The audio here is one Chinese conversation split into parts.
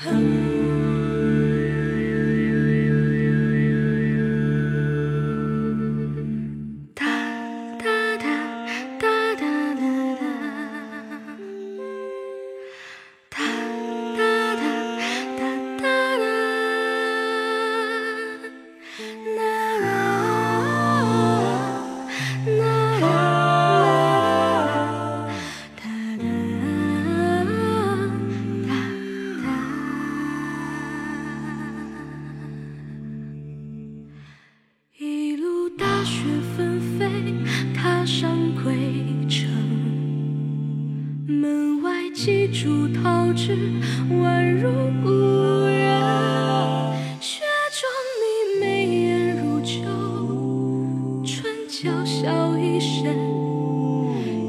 Hmm. 雪纷飞，踏上归程。门外几株桃枝，宛如故人。雪中你眉眼如旧，唇角笑一声。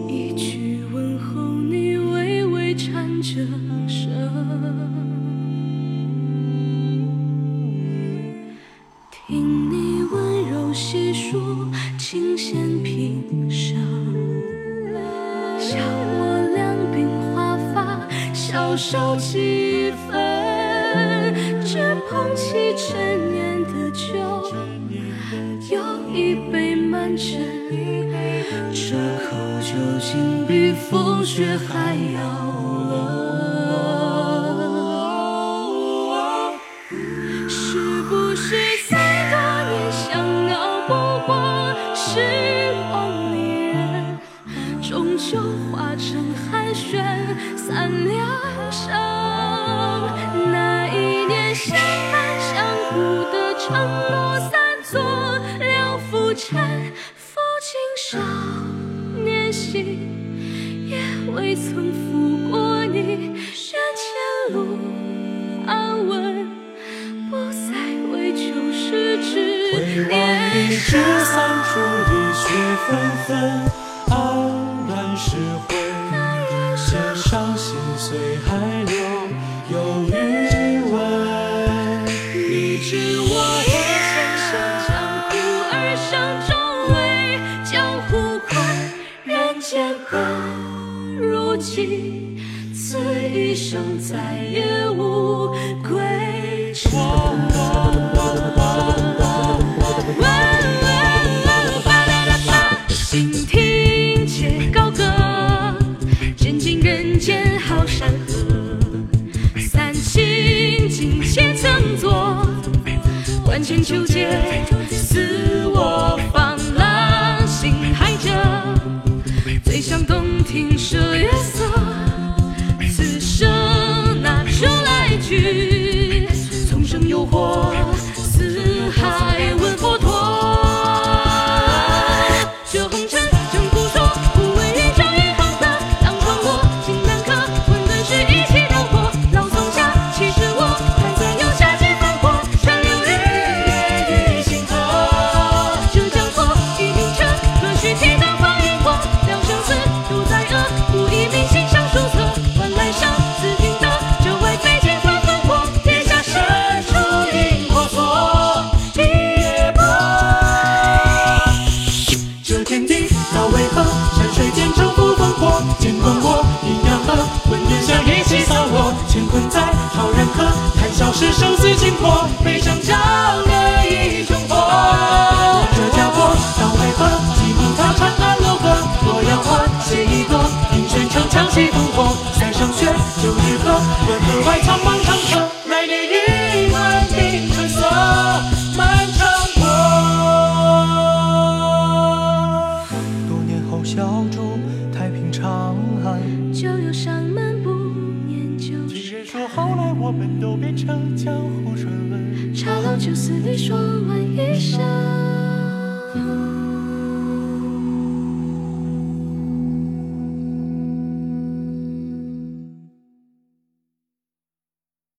一句问候，你微微颤着声。平生。笑我两鬓华发，消瘦几分。只捧起陈年的酒，又一杯满斟。这口酒竟比风雪还要冷。成寒暄散两声。那一年相伴相护的承诺，散作了浮尘。负今少年心，也未曾负过你。人前路安稳。不再为旧时之回望知我一前生江湖而生，终为江湖宽，人间本。如今此一生再也无归程。纠结，自我放浪形骸者，最想洞庭赊月色。此生拿出来去？丛生诱惑，是生死轻破，悲伤交了一种火。这家伙道为何？几步踏长安楼阁，洛阳花谁一朵，云轩长枪起烽火，塞上雪说后来我们都变成江湖传闻。茶楼酒肆里说完一生。